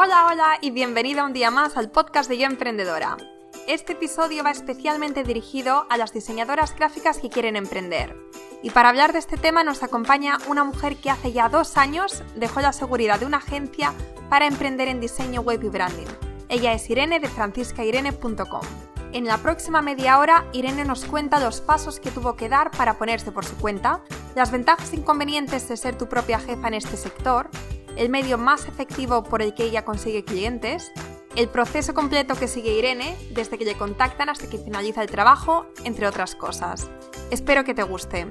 Hola, hola y bienvenida un día más al podcast de Yo Emprendedora. Este episodio va especialmente dirigido a las diseñadoras gráficas que quieren emprender. Y para hablar de este tema nos acompaña una mujer que hace ya dos años dejó la seguridad de una agencia para emprender en diseño web y branding. Ella es Irene de franciscairene.com. En la próxima media hora, Irene nos cuenta los pasos que tuvo que dar para ponerse por su cuenta, las ventajas e inconvenientes de ser tu propia jefa en este sector, el medio más efectivo por el que ella consigue clientes, el proceso completo que sigue Irene desde que le contactan hasta que finaliza el trabajo, entre otras cosas. Espero que te guste.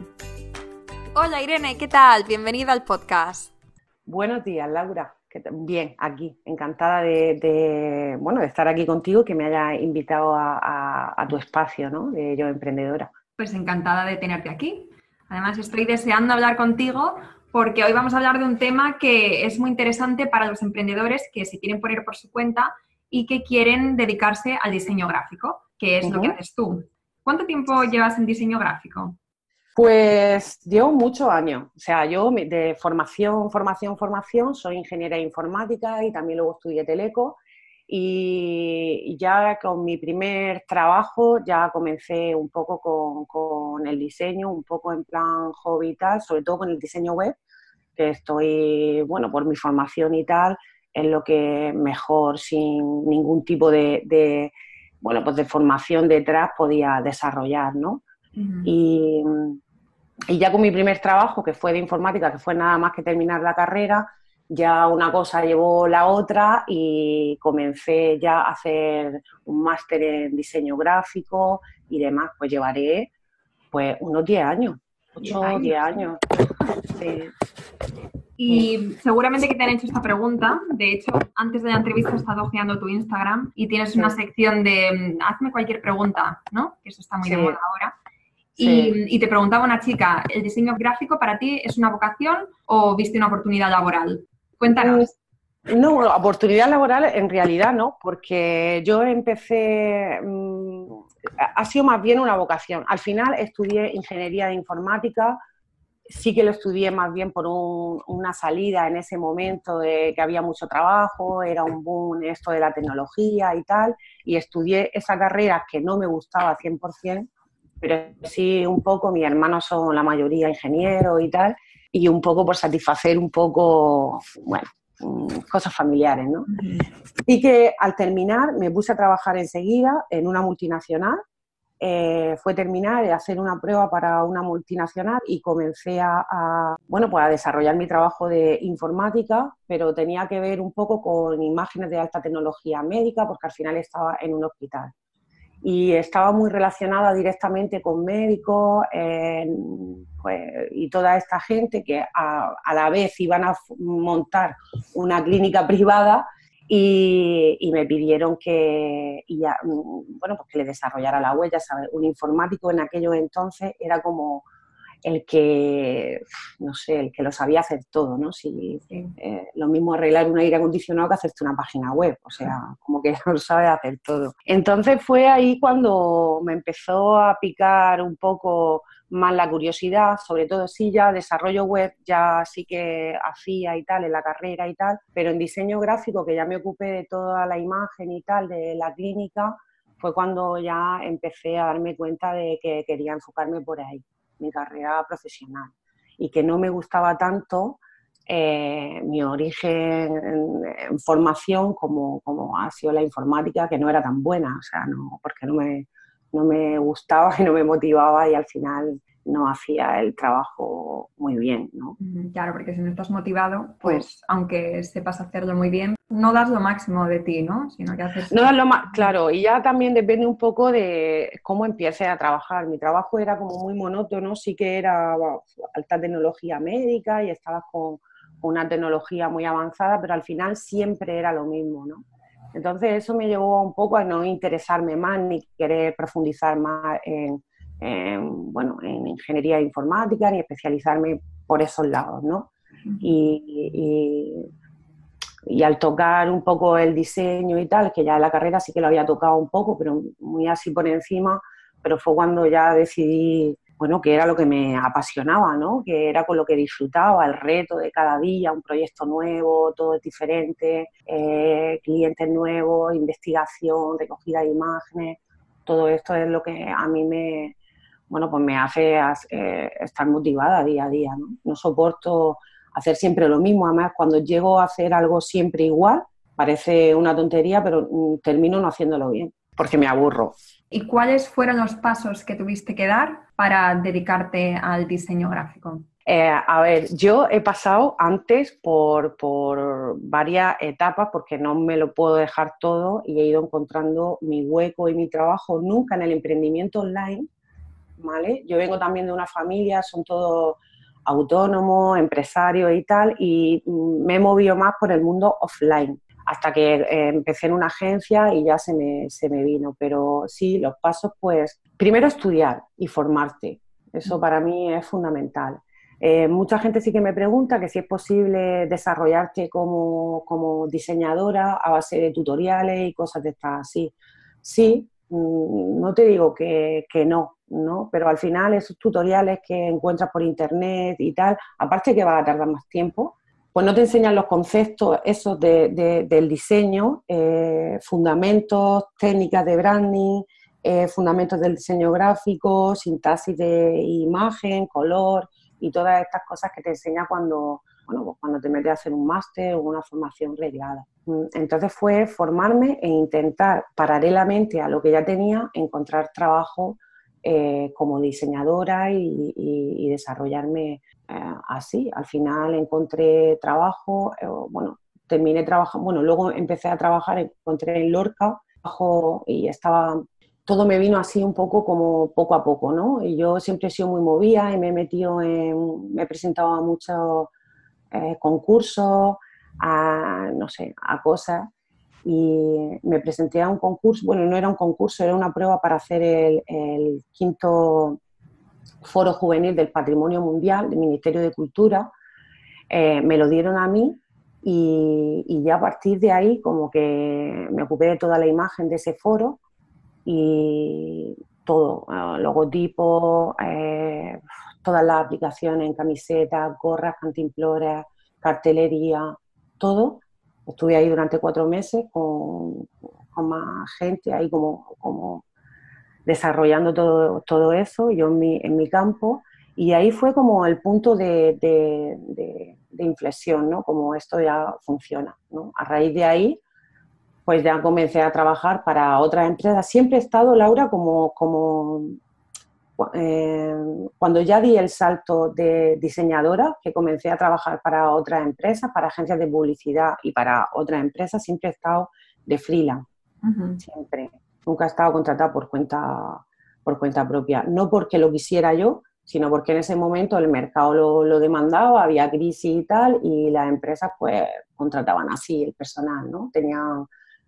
Hola Irene, ¿qué tal? Bienvenida al podcast. Buenos días, Laura. Bien, aquí, encantada de, bueno, de estar aquí contigo, que me haya invitado a, tu espacio, ¿no? De Yo Emprendedora. Pues encantada de tenerte aquí. Además, estoy deseando hablar contigo porque hoy vamos a hablar de un tema que es muy interesante para los emprendedores que se quieren poner por su cuenta y que quieren dedicarse al diseño gráfico, que es lo que haces tú. ¿Cuánto tiempo llevas en diseño gráfico? Pues llevo muchos años. O sea, yo de formación, formación, formación, soy ingeniera informática y también luego estudié teleco. Y ya con mi primer trabajo ya comencé un poco con, el diseño, un poco en plan hobby y tal, sobre todo con el diseño web, que estoy, bueno, por mi formación y tal, es lo que mejor, sin ningún tipo de, bueno, pues de formación detrás podía desarrollar, ¿no? Y y ya con mi primer trabajo, que fue de informática, que fue nada más que terminar la carrera, ya una cosa llevó la otra y comencé ya a hacer un máster en diseño gráfico y demás. Pues llevaré pues unos 10 años, 8 o 10 años. Y seguramente que te han hecho esta pregunta. De hecho, antes de la entrevista he estado ojeando tu Instagram y tienes una sección de mm, hazme cualquier pregunta, ¿no? Que eso está muy de moda ahora. Y, te preguntaba una chica, ¿el diseño gráfico para ti es una vocación o viste una oportunidad laboral? Cuéntanos. Mm, no, oportunidad laboral en realidad no, porque yo empecé, mm, ha sido más bien una vocación. Al final estudié ingeniería de informática, sí que lo estudié más bien por una salida en ese momento de que había mucho trabajo, era un boom esto de la tecnología y tal, y estudié esa carrera que no me gustaba 100%, pero sí un poco, mis hermanos son la mayoría ingenieros y tal, y un poco por satisfacer un poco, bueno, mm, cosas familiares, ¿no? Y que al terminar me puse a trabajar enseguida en una multinacional, eh, fue terminar y hacer una prueba para una multinacional y comencé a, bueno, pues a desarrollar mi trabajo de informática, pero tenía que ver un poco con imágenes de alta tecnología médica, porque al final estaba en un hospital y estaba muy relacionada directamente con médicos pues, y toda esta gente que a, la vez iban a montar una clínica privada y, me pidieron que, ya, bueno, pues que le desarrollara la huella, ¿sabes? Un informático en aquellos entonces era como el que, no sé, el que lo sabía hacer todo, ¿no? Si, eh, lo mismo arreglar un aire acondicionado que hacerte una página web, o sea, como que lo sabe hacer todo. Entonces fue ahí cuando me empezó a picar un poco más la curiosidad, sobre todo sí ya desarrollo web ya sí que hacía y tal en la carrera y tal, pero en diseño gráfico que ya me ocupé de toda la imagen y tal de la clínica, fue cuando ya empecé a darme cuenta de que quería enfocarme por ahí mi carrera profesional. Y que no me gustaba tanto eh, mi origen en, formación como, como, ha sido la informática, que no era tan buena, o sea, no, porque no me, no me gustaba y no me motivaba y al final no hacía el trabajo muy bien, ¿no? Claro, porque si no estás motivado, pues aunque sepas hacerlo muy bien, no das lo máximo de ti, ¿no? Sino que haces... No das lo más, claro, y ya también depende un poco de cómo empieces a trabajar. Mi trabajo era como muy monótono, sí que era alta tecnología médica y estabas con una tecnología muy avanzada, pero al final siempre era lo mismo, ¿no? Entonces eso me llevó un poco a no interesarme más ni querer profundizar más en, bueno, en ingeniería informática ni especializarme por esos lados, ¿no? Y, y, al tocar un poco el diseño y tal, que ya en la carrera sí que lo había tocado un poco, pero muy así por encima, pero fue cuando ya decidí bueno, que era lo que me apasionaba, ¿no? Que era con lo que disfrutaba, el reto de cada día, un proyecto nuevo, todo es diferente, eh, clientes nuevos, investigación, recogida de imágenes, todo esto es lo que a mí me, bueno, pues me hace eh, estar motivada día a día, ¿no? No soporto hacer siempre lo mismo, además cuando llego a hacer algo siempre igual, parece una tontería, pero mm, termino no haciéndolo bien, porque me aburro. ¿Y cuáles fueron los pasos que tuviste que dar para dedicarte al diseño gráfico? Eh, a ver, yo he pasado antes por, varias etapas porque no me lo puedo dejar todo y he ido encontrando mi hueco y mi trabajo nunca en el emprendimiento online, ¿vale? Yo vengo también de una familia, son todos autónomos, empresarios y tal, y me he movido más por el mundo offline hasta que eh, empecé en una agencia y ya se me, se me vino. Pero sí, los pasos, pues, primero estudiar y formarte. Eso para mí es fundamental. Eh, mucha gente sí que me pregunta que si es posible desarrollarte como, como diseñadora a base de tutoriales y cosas de estas así. Sí, mm, no te digo que, que, no, ¿no? Pero al final esos tutoriales que encuentras por internet y tal, aparte que va a tardar más tiempo, pues no te enseñan los conceptos esos del diseño, eh, fundamentos, técnicas de branding, eh, fundamentos del diseño gráfico, sintaxis de imagen, color y todas estas cosas que te enseña cuando, bueno, pues cuando te metes a hacer un máster o una formación reglada. Mm, entonces fue formarme e intentar paralelamente a lo que ya tenía encontrar trabajo eh, como diseñadora y, desarrollarme eh, así. Al final encontré trabajo, eh, bueno, terminé trabajando, bueno, luego empecé a trabajar, encontré en Lorca, y estaba, todo me vino así un poco como poco a poco, ¿no? Y yo siempre he sido muy movida y me he metido en, me he presentado a muchos concursos, a, no sé, a cosas y me presenté a un concurso, bueno, no era un concurso, era una prueba para hacer el, quinto foro juvenil del Patrimonio Mundial del Ministerio de Cultura. Eh, me lo dieron a mí y, ya a partir de ahí como que me ocupé de toda la imagen de ese foro y todo, eh, logotipos, eh, todas las aplicaciones en camisetas, gorras, cantimploras, cartelería, todo estuve ahí durante cuatro meses con, más gente, ahí como, como desarrollando todo, todo eso, yo en mi, en mi campo, y ahí fue como el punto de, de, inflexión, ¿no? Como esto ya funciona, ¿no? A raíz de ahí, pues ya comencé a trabajar para otras empresas. Siempre he estado, Laura, como, como eh, cuando ya di el salto de diseñadora, que comencé a trabajar para otras empresas, para agencias de publicidad y para otras empresas, siempre he estado de freelance, siempre. Nunca he estado contratada por cuenta, por cuenta propia. No porque lo quisiera yo, sino porque en ese momento el mercado lo, lo demandaba, había crisis y tal, y las empresas pues contrataban así el personal, ¿no? Tenían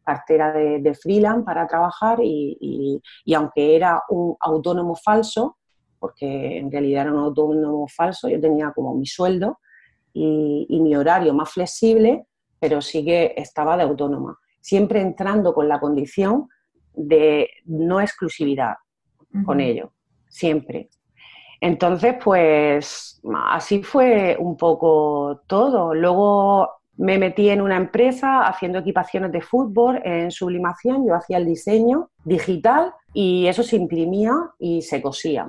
cartera de, freelance para trabajar y, aunque era un autónomo falso, porque en realidad era un autónomo falso, yo tenía como mi sueldo y, mi horario más flexible, pero sí que estaba de autónoma, siempre entrando con la condición de no exclusividad con ello, siempre. Entonces, pues así fue un poco todo. Luego me metí en una empresa haciendo equipaciones de fútbol en sublimación, yo hacía el diseño digital y eso se imprimía y se cosía,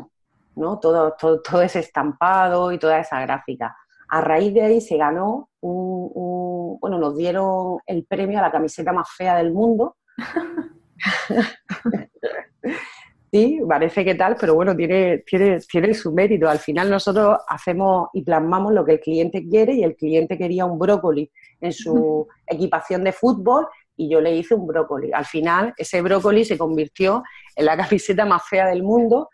¿no? Todo, todo, ese estampado y toda esa gráfica. A raíz de ahí se ganó un, bueno, nos dieron el premio a la camiseta más fea del mundo. Sí, parece que tal, pero bueno, tiene, tiene, tiene su mérito. Al final nosotros hacemos y plasmamos lo que el cliente quiere y el cliente quería un brócoli en su equipación de fútbol y yo le hice un brócoli. Al final ese brócoli se convirtió en la camiseta más fea del mundo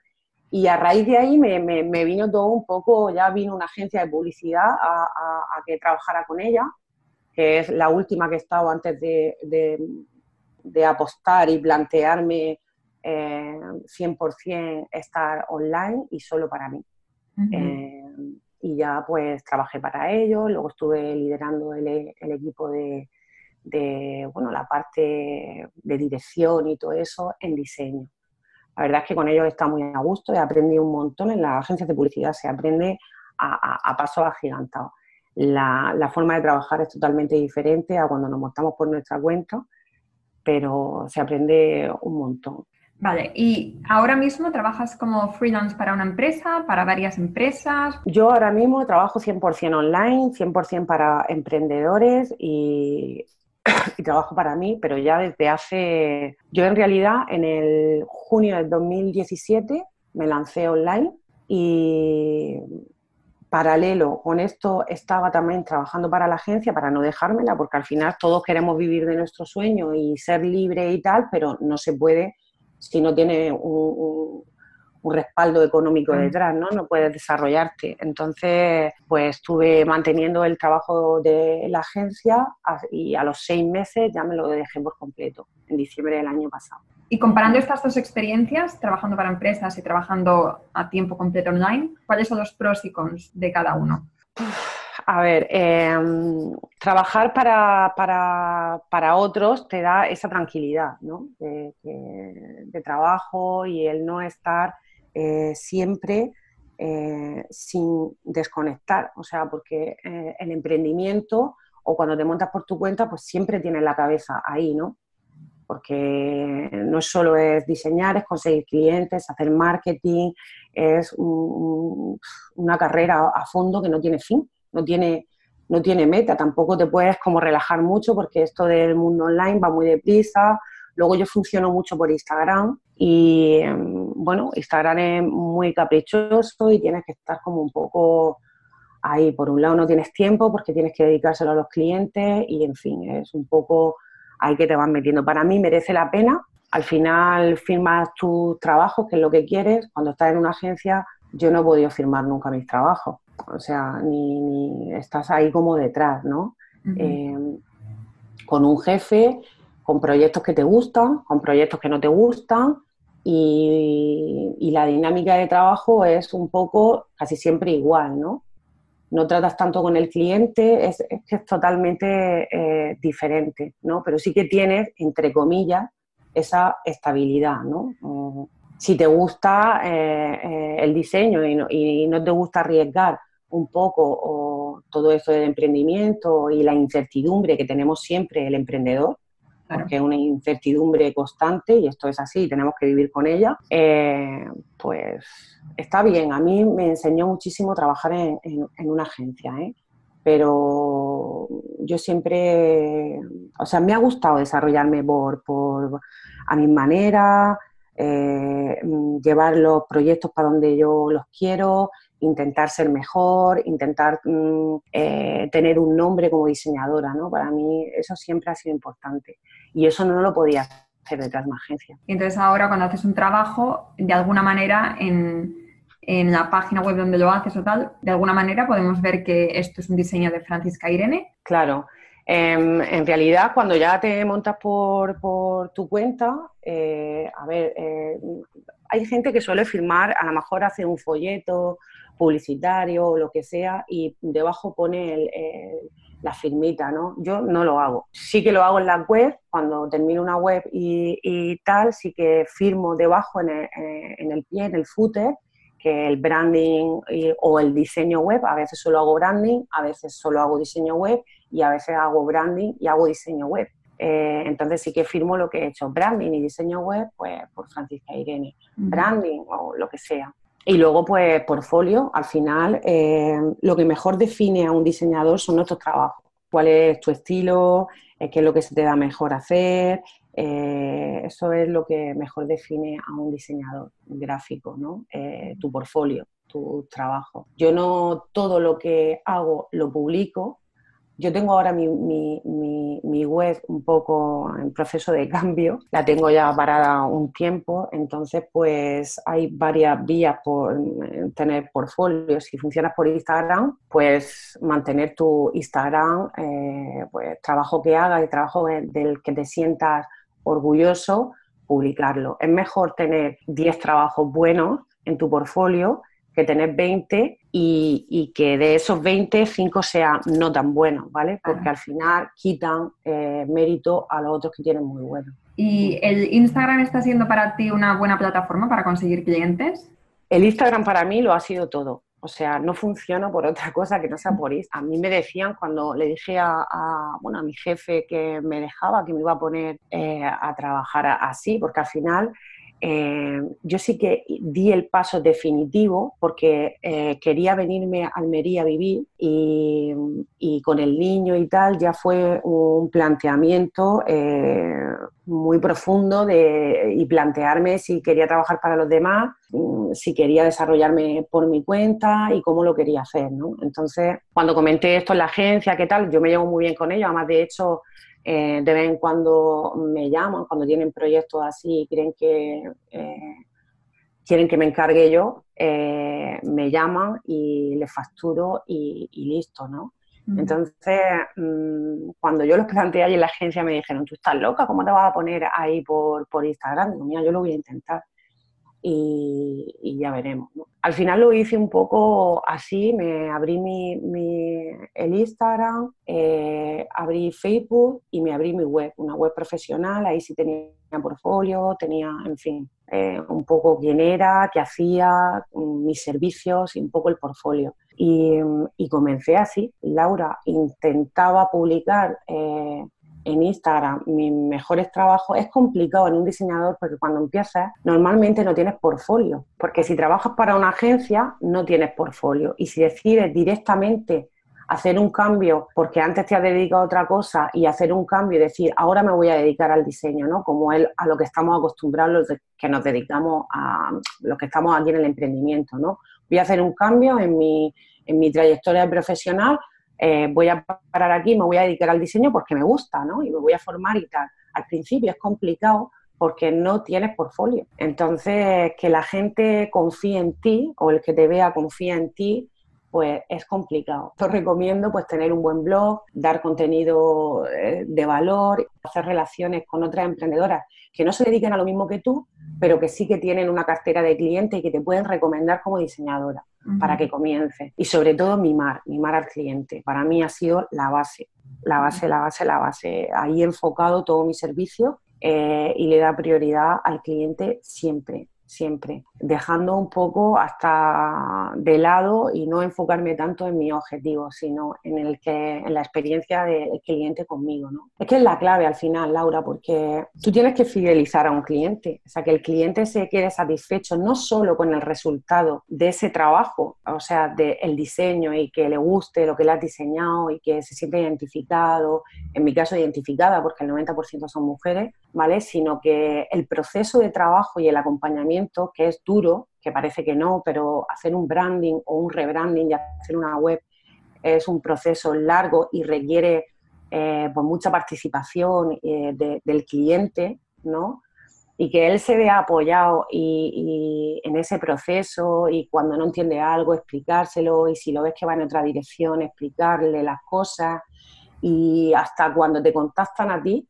y a raíz de ahí me, me, vino todo un poco, ya vino una agencia de publicidad a, a, que trabajara con ella, que es la última que he estado antes de, de apostar y plantearme 100% eh, estar online y solo para mí. Eh, y ya pues trabajé para ellos, luego estuve liderando el, equipo de, bueno, la parte de dirección y todo eso en diseño. La verdad es que con ellos está muy a gusto, he aprendido un montón. En las agencias de publicidad se aprende a, a, pasos agigantados. La, la, forma de trabajar es totalmente diferente a cuando nos montamos por nuestra cuenta, pero se aprende un montón. Vale, ¿y ahora mismo trabajas como freelance para una empresa, para varias empresas? Yo ahora mismo trabajo 100% online, 100% para emprendedores y, y, trabajo para mí, pero ya desde hace... Yo en realidad en el junio del 2017 me lancé online y paralelo con esto estaba también trabajando para la agencia para no dejármela, porque al final todos queremos vivir de nuestro sueño y ser libre y tal, pero no se puede si no tiene un, respaldo económico detrás, ¿no? No puedes desarrollarte. Entonces, pues estuve manteniendo el trabajo de la agencia y a los seis meses ya me lo dejé por completo, en diciembre del año pasado. Y comparando estas dos experiencias, trabajando para empresas y trabajando a tiempo completo online, ¿cuáles son los pros y cons de cada uno? A ver, em, trabajar para, para, para, otros te da esa tranquilidad ¿no? de, trabajo y el no estar eh, siempre eh, sin desconectar. O sea, porque eh, el emprendimiento o cuando te montas por tu cuenta, pues siempre tienes la cabeza ahí, ¿no? porque no solo es diseñar, es conseguir clientes, hacer marketing, es una carrera a fondo que no tiene fin, no tiene, no tiene meta, tampoco te puedes como relajar mucho porque esto del mundo online va muy deprisa, luego yo funciono mucho por Instagram y em, bueno, Instagram es muy caprichoso y tienes que estar como un poco ahí, por un lado no tienes tiempo porque tienes que dedicárselo a los clientes y en fin, es un poco ahí que te vas metiendo. Para mí merece la pena. Al final firmas tus trabajos, que es lo que quieres. Cuando estás en una agencia, yo no he podido firmar nunca mis trabajos. O sea, ni, estás ahí como detrás, ¿no? Eh, con un jefe, con proyectos que te gustan, con proyectos que no te gustan. Y, y la dinámica de trabajo es un poco casi siempre igual, ¿no? no tratas tanto con el cliente, es, que es totalmente eh, diferente, ¿no? Pero sí que tienes, entre comillas, esa estabilidad, ¿no? Si te gusta eh, eh, el diseño y no, te gusta arriesgar un poco o todo eso del emprendimiento y la incertidumbre que tenemos siempre el emprendedor, porque es una incertidumbre constante y esto es así, tenemos que vivir con ella, pues está bien, a mí me enseñó muchísimo trabajar en, una agencia, ¿eh? pero yo siempre, o sea, me ha gustado desarrollarme por, a mi manera, eh, llevar los proyectos para donde yo los quiero, intentar ser mejor, intentar mm, eh, tener un nombre como diseñadora, ¿no? Para mí eso siempre ha sido importante y eso no lo podía hacer detrás de una agencia. Entonces ahora cuando haces un trabajo, de alguna manera en en la página web donde lo haces o tal, de alguna manera podemos ver que esto es un diseño de Francisca Irene. Claro. Em, en realidad, cuando ya te montas por, tu cuenta, eh, a ver, eh, hay gente que suele firmar, a lo mejor hace un folleto publicitario o lo que sea y debajo pone la firmita, ¿no? Yo no lo hago. Sí que lo hago en la web, cuando termino una web y, tal, sí que firmo debajo en el, en el pie, en el footer, que el branding o el diseño web, a veces solo hago branding, a veces solo hago diseño web y a veces hago branding y hago diseño web. Eh, entonces sí que firmo lo que he hecho, branding y diseño web, pues por Francisca Irene, branding o lo que sea. Y luego, pues, portfolio, al final, eh, lo que mejor define a un diseñador son nuestros trabajos. ¿Cuál es tu estilo? Eh, ¿Qué es lo que se te da mejor hacer? Eh, eso es lo que mejor define a un diseñador gráfico, ¿no? Eh, tu portfolio, tu trabajo. Yo no todo lo que hago lo publico, yo tengo ahora mi, web un poco en proceso de cambio, la tengo ya parada un tiempo, entonces pues hay varias vías por tener portfolios. Si funcionas por Instagram, pues mantener tu Instagram, eh, pues trabajo que hagas y trabajo del que te sientas orgulloso, publicarlo. Es mejor tener 10 trabajos buenos en tu portfolio que tener 20 y, que de esos 20, 5 sean no tan buenos, ¿vale? Porque al final quitan eh, mérito a los otros que tienen muy buenos. ¿Y el Instagram está siendo para ti una buena plataforma para conseguir clientes? El Instagram para mí lo ha sido todo. O sea, no funciona por otra cosa que no sea por Instagram. A mí me decían cuando le dije a, bueno, a mi jefe que me dejaba, que me iba a poner eh, a trabajar así, porque al final eh, yo sí que di el paso definitivo porque eh, quería venirme a Almería a vivir y, con el niño y tal ya fue un planteamiento eh, muy profundo de, y plantearme si quería trabajar para los demás, mm, si quería desarrollarme por mi cuenta y cómo lo quería hacer. ¿no? Entonces, cuando comenté esto en la agencia, qué tal, yo me llevo muy bien con ellos, además de hecho eh, de vez en cuando me llaman, cuando tienen proyectos así y quieren que, eh, quieren que me encargue yo, eh, me llaman y les facturo y, listo, ¿no? Entonces, mm, cuando yo los planteé ahí en la agencia, me dijeron, tú estás loca, ¿cómo te vas a poner ahí por, por Instagram? Digo, mira, yo lo voy a intentar y, ya veremos. Al final lo hice un poco así, me abrí mi, el Instagram, eh, abrí Facebook y me abrí mi web, una web profesional, ahí sí tenía portfolio, tenía, en fin, eh, un poco quién era, qué hacía, mis servicios y un poco el portfolio. Y, y comencé así. Laura intentaba publicar eh, en Instagram mis mejores trabajos, es complicado en un diseñador porque cuando empiezas normalmente no tienes portfolio, porque si trabajas para una agencia no tienes portfolio y si decides directamente hacer un cambio porque antes te has dedicado a otra cosa y hacer un cambio y decir ahora me voy a dedicar al diseño, ¿no? Como él, a lo que estamos acostumbrados los que nos dedicamos a los que estamos aquí en el emprendimiento, ¿no? Voy a hacer un cambio en mi, en mi trayectoria profesional eh, voy a parar aquí, me voy a dedicar al diseño porque me gusta, ¿no? Y me voy a formar y tal. Al principio es complicado porque no tienes portfolio. Entonces, que la gente confíe en ti o el que te vea confía en ti, pues es complicado. Yo recomiendo pues tener un buen blog, dar contenido eh, de valor, hacer relaciones con otras emprendedoras que no se dediquen a lo mismo que tú, pero que sí que tienen una cartera de clientes y que te pueden recomendar como diseñadora para que comience. Y sobre todo mimar, mimar al cliente. Para mí ha sido la base, la base, la base, la base. Ahí he enfocado todo mi servicio eh, y le da prioridad al cliente siempre siempre, dejando un poco hasta de lado y no enfocarme tanto en mi objetivo, sino en el que en la experiencia del cliente conmigo, ¿no? Es que es la clave al final, Laura, porque tú tienes que fidelizar a un cliente, o sea, que el cliente se quede satisfecho no solo con el resultado de ese trabajo, o sea, del diseño y que le guste lo que le has diseñado y que se siente identificado, en mi caso identificada porque el 90% son mujeres, ¿vale? Sino que el proceso de trabajo y el acompañamiento, que es duro, que parece que no, pero hacer un branding o un rebranding y hacer una web es un proceso largo y requiere eh, pues mucha participación eh, del cliente, ¿no? Y que él se vea apoyado y, en ese proceso y cuando no entiende algo, explicárselo y si lo ves que va en otra dirección, explicarle las cosas y hasta cuando te contactan a ti,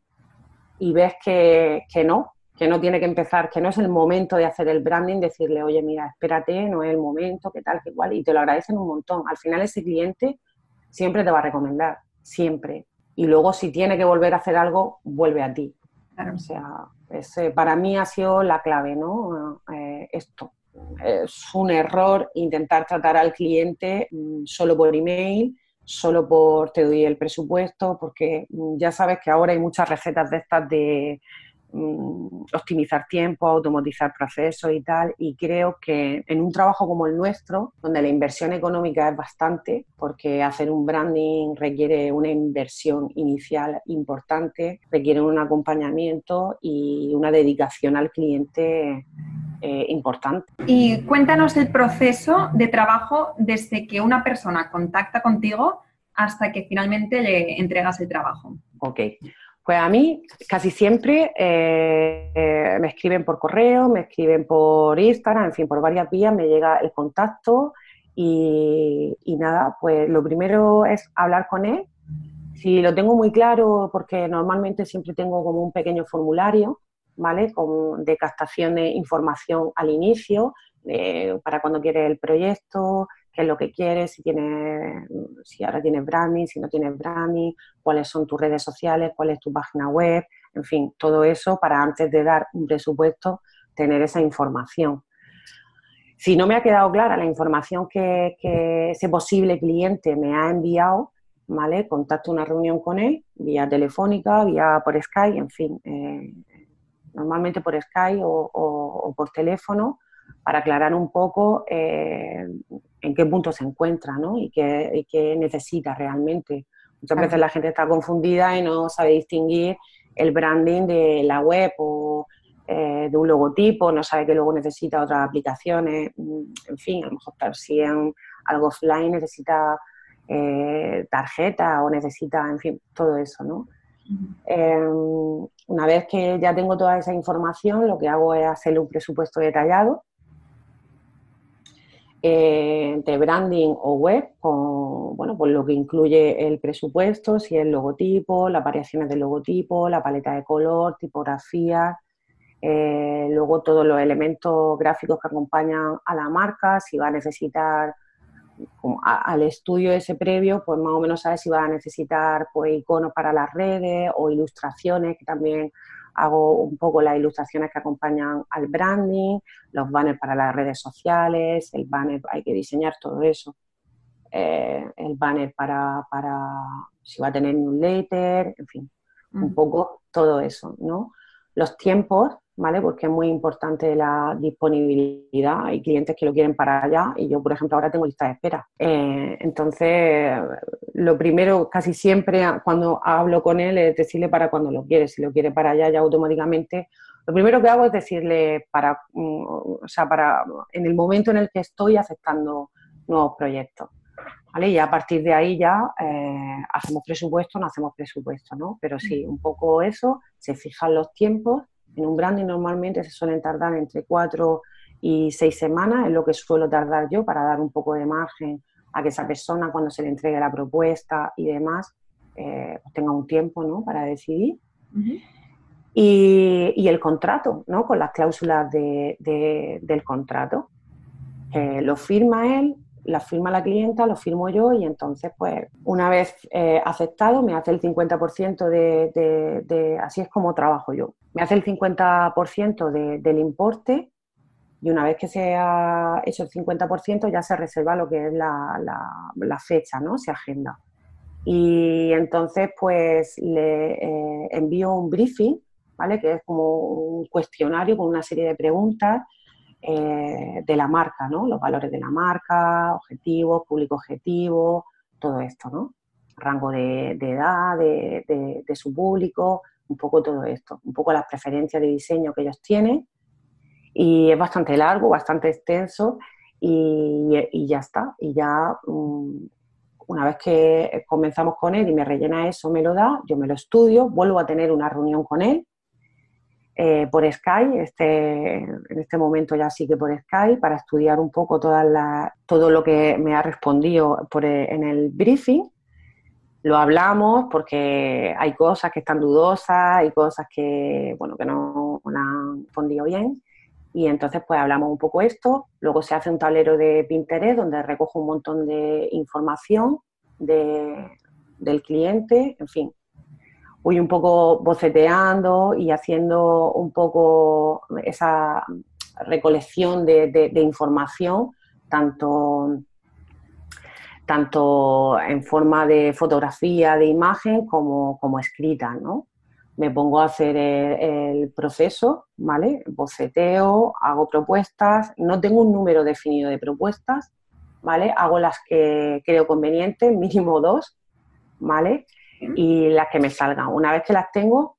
y ves que, no, que no tiene que empezar, que no es el momento de hacer el branding, decirle, oye, mira, espérate, no es el momento, qué tal, qué cual, y te lo agradecen un montón. Al final ese cliente siempre te va a recomendar, siempre. Y luego si tiene que volver a hacer algo, vuelve a ti. O sea, ese, para mí ha sido la clave, ¿no? Eh, esto. Es un error intentar tratar al cliente mm, solo por email solo por te doy el presupuesto, porque mm, ya sabes que ahora hay muchas recetas de estas de optimizar tiempo, automatizar procesos y tal, y creo que en un trabajo como el nuestro, donde la inversión económica es bastante, porque hacer un branding requiere una inversión inicial importante, requiere un acompañamiento y una dedicación al cliente eh, importante. Y cuéntanos el proceso de trabajo desde que una persona contacta contigo hasta que finalmente le entregas el trabajo. Ok. Pues a mí casi siempre eh, eh, me escriben por correo, me escriben por Instagram, en fin, por varias vías me llega el contacto y, y nada, pues lo primero es hablar con él. Si lo tengo muy claro, porque normalmente siempre tengo como un pequeño formulario ¿vale? Con, de captación de información al inicio, eh, para cuando quieres el proyecto, qué es lo que quieres, si, tienes, si ahora tienes branding, si no tienes branding, cuáles son tus redes sociales, cuál es tu página web, en fin, todo eso para antes de dar un presupuesto tener esa información. Si no me ha quedado clara la información que, ese posible cliente me ha enviado, ¿vale? Contacto una reunión con él, vía telefónica, vía por Skype, en fin, eh, normalmente por Skype o, por teléfono, para aclarar un poco eh, en qué punto se encuentra ¿no? y, qué, necesita realmente. Muchas veces la gente está confundida y no sabe distinguir el branding de la web o eh, de un logotipo, no sabe que luego necesita otras aplicaciones, mm, en fin, a lo mejor si es algo offline necesita eh, tarjeta o necesita, en fin, todo eso, ¿no? Em, una vez que ya tengo toda esa información, lo que hago es hacerle un presupuesto detallado eh, de branding o web, con bueno, pues lo que incluye el presupuesto, si es logotipo, las variaciones del logotipo, la paleta de color, tipografía, eh, luego todos los elementos gráficos que acompañan a la marca, si va a necesitar al estudio ese previo, pues más o menos sabes si va a necesitar pues iconos para las redes o ilustraciones, que también hago un poco las ilustraciones que acompañan al branding, los banners para las redes sociales, el banner, hay que diseñar todo eso. Eh, el banner para, para si va a tener newsletter, en fin, un poco todo eso, ¿no? Los tiempos, ¿vale? Porque es muy importante la disponibilidad. Hay clientes que lo quieren para allá y yo, por ejemplo, ahora tengo lista de espera. Eh, entonces, lo primero, casi siempre cuando hablo con él es decirle para cuando lo quiere. Si lo quiere para allá, ya automáticamente. Lo primero que hago es decirle para, mm, o sea, para en el momento en el que estoy aceptando nuevos proyectos. ¿Vale? Y a partir de ahí ya eh, hacemos presupuesto, no hacemos presupuesto, ¿no? Pero sí, un poco eso, se fijan los tiempos en un branding normalmente se suelen tardar entre cuatro y seis semanas, es lo que suelo tardar yo para dar un poco de margen a que esa persona cuando se le entregue la propuesta y demás eh, pues tenga un tiempo ¿no? para decidir. y, el contrato, ¿no? con las cláusulas del contrato. lo firma él, la firma la clienta, lo firmo yo y entonces, pues, una vez eh, aceptado, me hace el 50% de, de, Así es como trabajo yo. Me hace el 50% de, del importe y una vez que se ha hecho el 50% ya se reserva lo que es la, la, fecha, ¿no? Se agenda. Y entonces, pues, le eh, envío un briefing, ¿vale? Que es como un cuestionario con una serie de preguntas eh, de la marca, ¿no? Los valores de la marca, objetivos, público objetivo, todo esto. Rango de, edad, de, su público, un poco todo esto, un poco las preferencias de diseño que ellos tienen. Y es bastante largo, bastante extenso y, ya está. Y ya mm, una vez que comenzamos con él y me rellena eso, me lo da, yo me lo estudio, vuelvo a tener una reunión con él eh, por Skype, este, en este momento ya sí que por Skype, para estudiar un poco toda todo lo que me ha respondido por, eh, en el briefing. Lo hablamos porque hay cosas que están dudosas, hay cosas que, bueno, que no, han respondido bien. Y entonces pues hablamos un poco esto. Luego se hace un tablero de Pinterest donde recojo un montón de información de, del cliente, en fin, voy un poco boceteando y haciendo un poco esa recolección de, información, tanto, tanto en forma de fotografía, de imagen, como, como escrita, ¿no? Me pongo a hacer el, proceso, ¿vale? Boceteo, hago propuestas, no tengo un número definido de propuestas, ¿vale? Hago las que creo convenientes, mínimo dos, ¿vale? Y las que me salgan. Una vez que las tengo,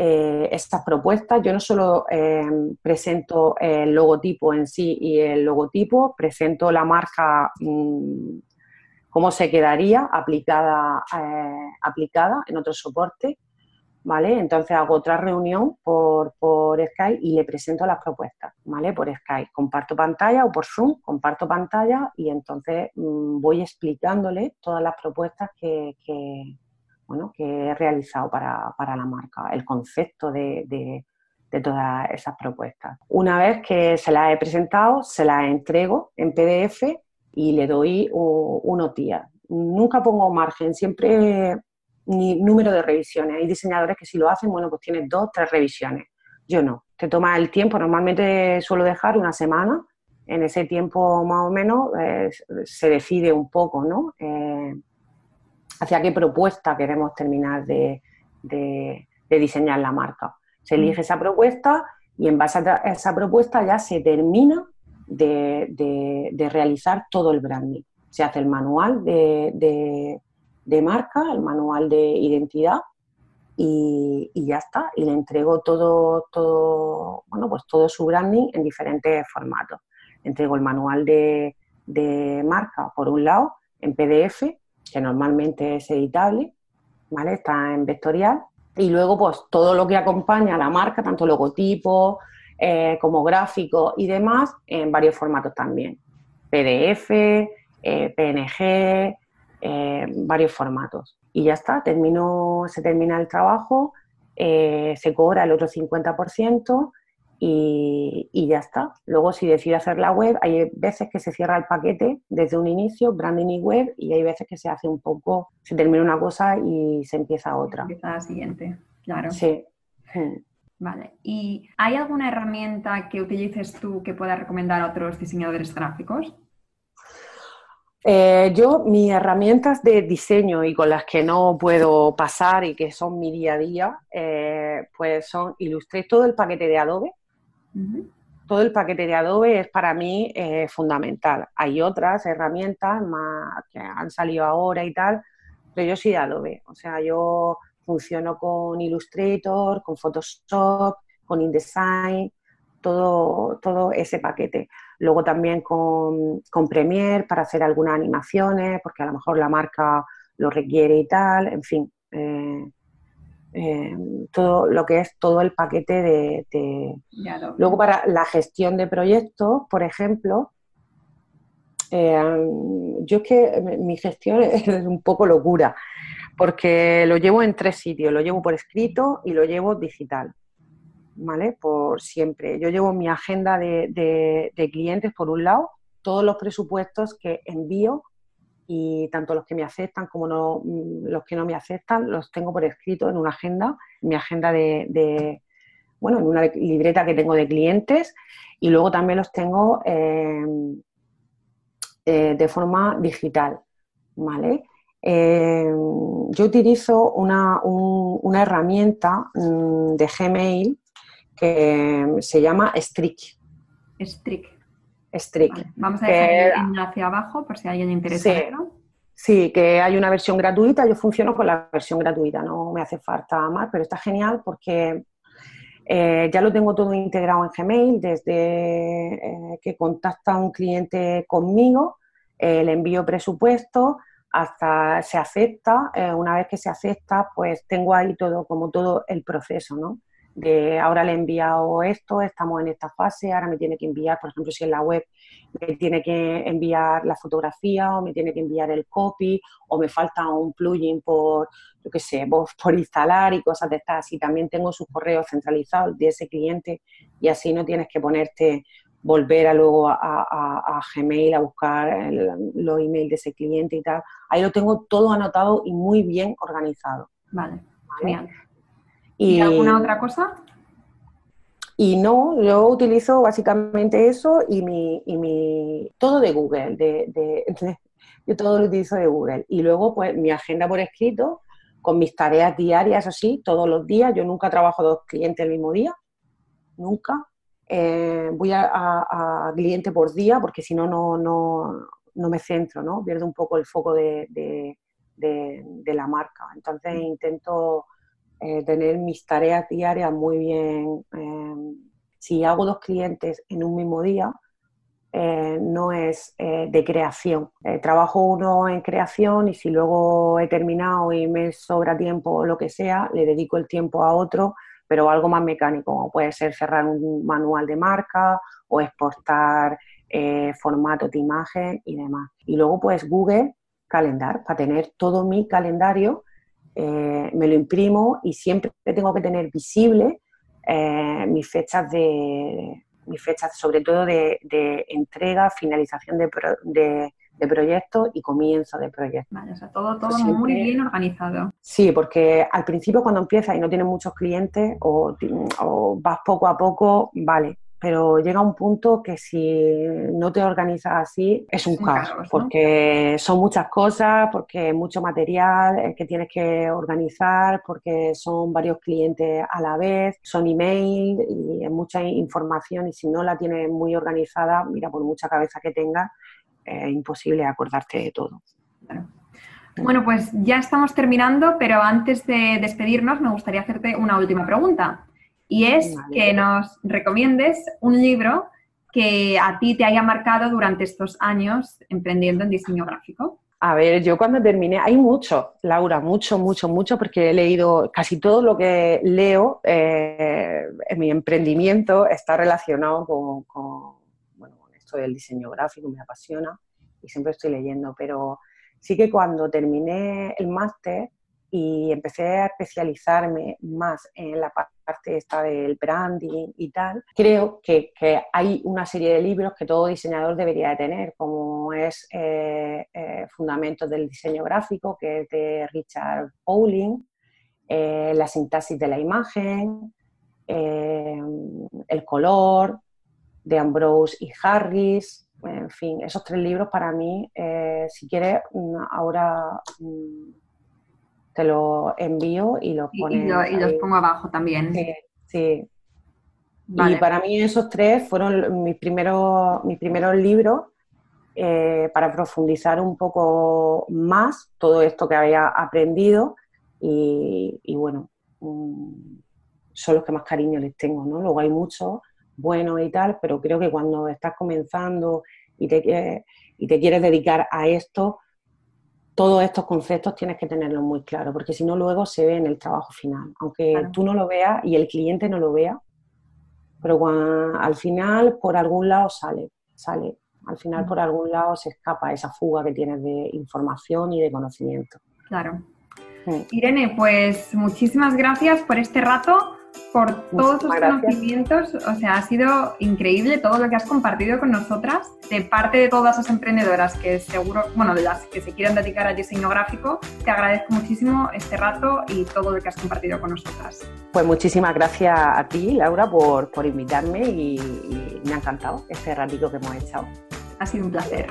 eh, estas propuestas, yo no solo eh, presento el logotipo en sí y el logotipo, presento la marca, mm, cómo se quedaría aplicada, eh, aplicada en otro soporte. ¿Vale? Entonces hago otra reunión por, por Skype y le presento las propuestas, ¿vale? Por Skype. Comparto pantalla o por Zoom, comparto pantalla y entonces mm, voy explicándole todas las propuestas que, que, bueno, que he realizado para, la marca, el concepto de, de todas esas propuestas. Una vez que se las he presentado, se las entrego en PDF y le doy unos días. Nunca pongo margen, siempre ni número de revisiones. Hay diseñadores que si lo hacen, bueno, pues tienes dos, tres revisiones. Yo no. Te toma el tiempo, normalmente suelo dejar una semana. En ese tiempo más o menos eh, se decide un poco, ¿no? Eh, hacia qué propuesta queremos terminar de diseñar la marca. Se mm. elige esa propuesta y en base a esa propuesta ya se termina de, realizar todo el branding. Se hace el manual de, marca, el manual de identidad y, ya está. Y le entrego todo, todo, bueno, pues todo su branding en diferentes formatos. Le entrego el manual de, marca, por un lado, en PDF, que normalmente es editable, ¿vale? Está en vectorial y luego, pues todo lo que acompaña a la marca, tanto logotipo eh, como gráfico y demás, en varios formatos también. PDF, eh, PNG, eh, varios formatos. Y ya está, se termina el trabajo, se cobra el otro 50% y, y, ya está. Luego, si decide hacer la web, hay veces que se cierra el paquete desde un inicio, branding y web, y hay veces que se hace un poco, se termina una cosa y se empieza otra. Empieza la siguiente, claro. Sí. Vale. ¿Y hay alguna herramienta que utilices tú que puedas recomendar a otros diseñadores gráficos? Eh, yo, mis herramientas de diseño y con las que no puedo pasar y que son mi día a día, eh, pues son Illustrator, todo el paquete de Adobe, todo el paquete de Adobe es para mí eh, fundamental. Hay otras herramientas más que han salido ahora y tal, pero yo soy de Adobe. O sea, yo funciono con Illustrator, con Photoshop, con InDesign, todo, todo ese paquete. Luego también con, con Premiere para hacer algunas animaciones, porque a lo mejor la marca lo requiere y tal, en fin. Eh, eh, todo lo que es todo el paquete de, luego para la gestión de proyectos por ejemplo eh, yo es que mi gestión es un poco locura porque lo llevo en tres sitios lo llevo por escrito y lo llevo digital ¿vale? por siempre yo llevo mi agenda de clientes por un lado todos los presupuestos que envío y tanto los que me aceptan como no, mm, los que no me aceptan los tengo por escrito en una agenda, en mi agenda de, bueno, en una libreta que tengo de clientes y luego también los tengo em, eh, de forma digital, ¿vale? Em, yo utilizo una, una herramienta mm, de Gmail que se llama Strick. Strick. Strict. Vamos a dejar el hacia abajo por si alguien interesa sí, Sí, que hay una versión gratuita, yo funciono con la versión gratuita, no me hace falta más, pero está genial porque eh, ya lo tengo todo integrado en Gmail, desde eh, que contacta un cliente conmigo, eh, le envío presupuesto, hasta se acepta, una vez que se acepta, pues tengo ahí todo, como todo el proceso, ¿no? De ahora le he enviado esto, estamos en esta fase, ahora me tiene que enviar, por ejemplo, si en la web me tiene que enviar la fotografía o me tiene que enviar el copy o me falta un plugin por, yo qué sé, por instalar y cosas de estas. Y también tengo sus correos centralizados de ese cliente y así no tienes que ponerte, volver a luego a, Gmail a buscar los emails de ese cliente y tal. Ahí lo tengo todo anotado y muy bien organizado. Vale, genial. ¿Y, alguna otra cosa? Y no, yo utilizo básicamente eso y mi, y mi todo de Google, de, yo todo lo utilizo de Google. Y luego, pues, mi agenda por escrito, con mis tareas diarias, así, todos los días. Yo nunca trabajo dos clientes el mismo día, nunca. Eh, voy a, cliente por día porque si no, no, no me centro, ¿no? Pierdo un poco el foco de, de la marca. Entonces intento eh, tener mis tareas diarias muy bien. Em, si hago dos clientes en un mismo día, eh, no es eh, de creación. trabajo uno en creación y si luego he terminado y me sobra tiempo o lo que sea, le dedico el tiempo a otro, pero algo más mecánico, como puede ser cerrar un manual de marca o exportar formatos de imagen y demás. Y luego pues Google Calendar, para tener todo mi calendario eh, me lo imprimo y siempre tengo que tener visible eh, mis fechas de mis fechas sobre todo de, entrega, finalización de, de, proyectos y comienzo de proyectos. Vale, o sea, todo, todo muy bien organizado. Sí, porque al principio cuando empiezas y no tienes muchos clientes o, o vas poco a poco, vale, pero llega un punto que si no te organizas así es un caos, porque son muchas cosas, porque mucho material eh, que tienes que organizar, porque son varios clientes a la vez, son email y es mucha información y si no la tienes muy organizada, mira, por mucha cabeza que tengas, es imposible acordarte de todo. Bueno, pues ya estamos terminando, pero antes de despedirnos me gustaría hacerte una última pregunta y es que nos recomiendes un libro que a ti te haya marcado durante estos años emprendiendo en diseño gráfico. A ver, yo cuando terminé, hay mucho, Laura, mucho, mucho, mucho, porque he leído casi todo lo que leo eh, en mi emprendimiento está relacionado con, con, bueno, esto del diseño gráfico, me apasiona y siempre estoy leyendo, pero sí que cuando terminé el máster y empecé a especializarme más en la parte esta del branding y tal, creo que, hay una serie de libros que todo diseñador debería de tener, como es eh, eh, Fundamentos del Diseño Gráfico, que es de Richard Pauling, eh, La sintaxis de la imagen, El color, de Ambrose y Harris, en fin, esos tres libros para mí, si quieres, mm, ahora mm, te lo envío y los Y, los pongo abajo también. Sí, Y para mí esos tres fueron mis primeros, mis primeros libros eh, para profundizar un poco más todo esto que había aprendido y, bueno, mm, son los que más cariño les tengo, ¿no? Luego hay muchos buenos y tal, pero creo que cuando estás comenzando y te, y te quieres dedicar a esto, todos estos conceptos tienes que tenerlos muy claros, porque si no luego se ve en el trabajo final, aunque tú no lo veas y el cliente no lo vea, pero al final por algún lado sale, sale, al final por algún lado se escapa esa fuga que tienes de información y de conocimiento. Claro. Irene, pues muchísimas gracias por este rato por todos tus conocimientos. O sea, ha sido increíble todo lo que has compartido con nosotras, de parte de todas las emprendedoras que seguro, bueno, de las que se quieran dedicar al diseño gráfico. Te agradezco muchísimo este rato y todo lo que has compartido con nosotras. Pues muchísimas gracias a ti, Laura, por, por invitarme y, y me ha encantado este ratito que hemos echado. Ha sido un placer.